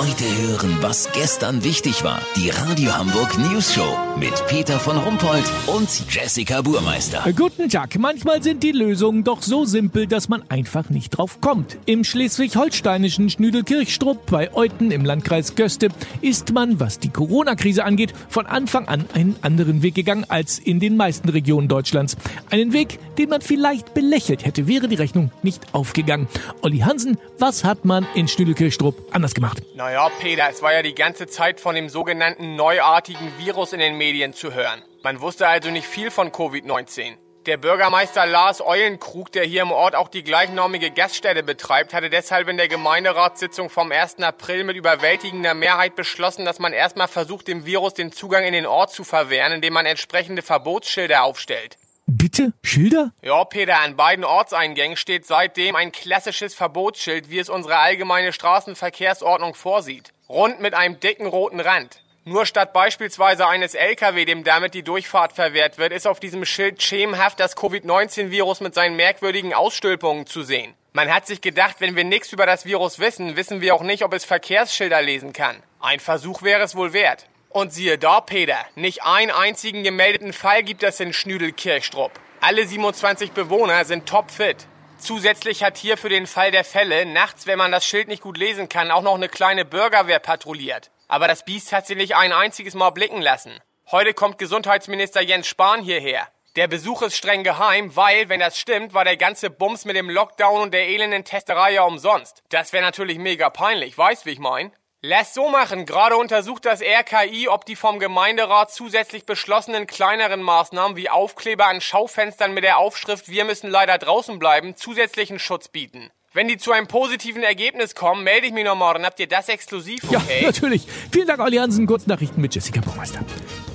Heute hören, was gestern wichtig war. Die Radio Hamburg News Show mit Peter von Rumpold und Jessica Burmeister. Guten Tag. Manchmal sind die Lösungen doch so simpel, dass man einfach nicht drauf kommt. Im schleswig-holsteinischen Schnüdelkirchstrupp bei Euten im Landkreis Göste ist man, was die Corona-Krise angeht, von Anfang an einen anderen Weg gegangen als in den meisten Regionen Deutschlands. Einen Weg, den man vielleicht belächelt hätte, wäre die Rechnung nicht aufgegangen. Olli Hansen, was hat man in Schnüdelkirchstrupp anders gemacht? Naja, Peter, es war ja die ganze Zeit von dem sogenannten neuartigen Virus in den Medien zu hören. Man wusste also nicht viel von Covid-19. Der Bürgermeister Lars Eulenkrug, der hier im Ort auch die gleichnamige Gaststätte betreibt, hatte deshalb in der Gemeinderatssitzung vom 1. April mit überwältigender Mehrheit beschlossen, dass man erstmal versucht, dem Virus den Zugang in den Ort zu verwehren, indem man entsprechende Verbotsschilder aufstellt. Bitte? Schilder? Ja, Peter, an beiden Ortseingängen steht seitdem ein klassisches Verbotsschild, wie es unsere allgemeine Straßenverkehrsordnung vorsieht. Rund mit einem dicken roten Rand. Nur statt beispielsweise eines LKW, dem damit die Durchfahrt verwehrt wird, ist auf diesem Schild schemenhaft das Covid-19-Virus mit seinen merkwürdigen Ausstülpungen zu sehen. Man hat sich gedacht, wenn wir nichts über das Virus wissen, wissen wir auch nicht, ob es Verkehrsschilder lesen kann. Ein Versuch wäre es wohl wert. Und siehe da, Peter, nicht einen einzigen gemeldeten Fall gibt es in Schnüdelkirchstrupp. Alle 27 Bewohner sind topfit. Zusätzlich hat hier für den Fall der Fälle nachts, wenn man das Schild nicht gut lesen kann, auch noch eine kleine Bürgerwehr patrouilliert. Aber das Biest hat sie nicht ein einziges Mal blicken lassen. Heute kommt Gesundheitsminister Jens Spahn hierher. Der Besuch ist streng geheim, weil, wenn das stimmt, war der ganze Bums mit dem Lockdown und der elenden Testerei ja umsonst. Das wäre natürlich mega peinlich, weißt wie ich mein? Lass so machen. Gerade untersucht das RKI, ob die vom Gemeinderat zusätzlich beschlossenen kleineren Maßnahmen wie Aufkleber an Schaufenstern mit der Aufschrift Wir müssen leider draußen bleiben zusätzlichen Schutz bieten. Wenn die zu einem positiven Ergebnis kommen, melde ich mich noch morgen. Habt ihr das exklusiv, okay? Ja, natürlich. Vielen Dank, Olli Hansen. Kurznachrichten mit Jessica Burmeister.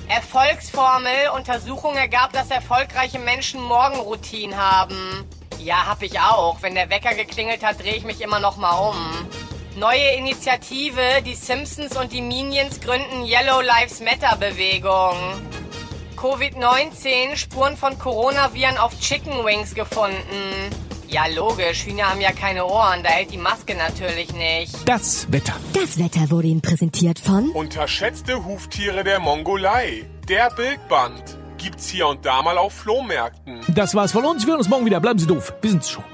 Erfolgsformel. Untersuchung ergab, dass erfolgreiche Menschen Morgenroutinen haben. Ja, hab ich auch. Wenn der Wecker geklingelt hat, drehe ich mich immer noch mal um. Neue Initiative. Die Simpsons und die Minions gründen Yellow Lives Matter Bewegung. Covid-19. Spuren von Coronaviren auf Chicken Wings gefunden. Ja, logisch. Hühner haben ja keine Ohren. Da hält die Maske natürlich nicht. Das Wetter. Das Wetter wurde Ihnen präsentiert von Unterschätzte Huftiere der Mongolei. Der Bildband. Gibt's hier und da mal auf Flohmärkten. Das war's von uns. Wir hören uns morgen wieder. Bleiben Sie doof. Wir sind's schon.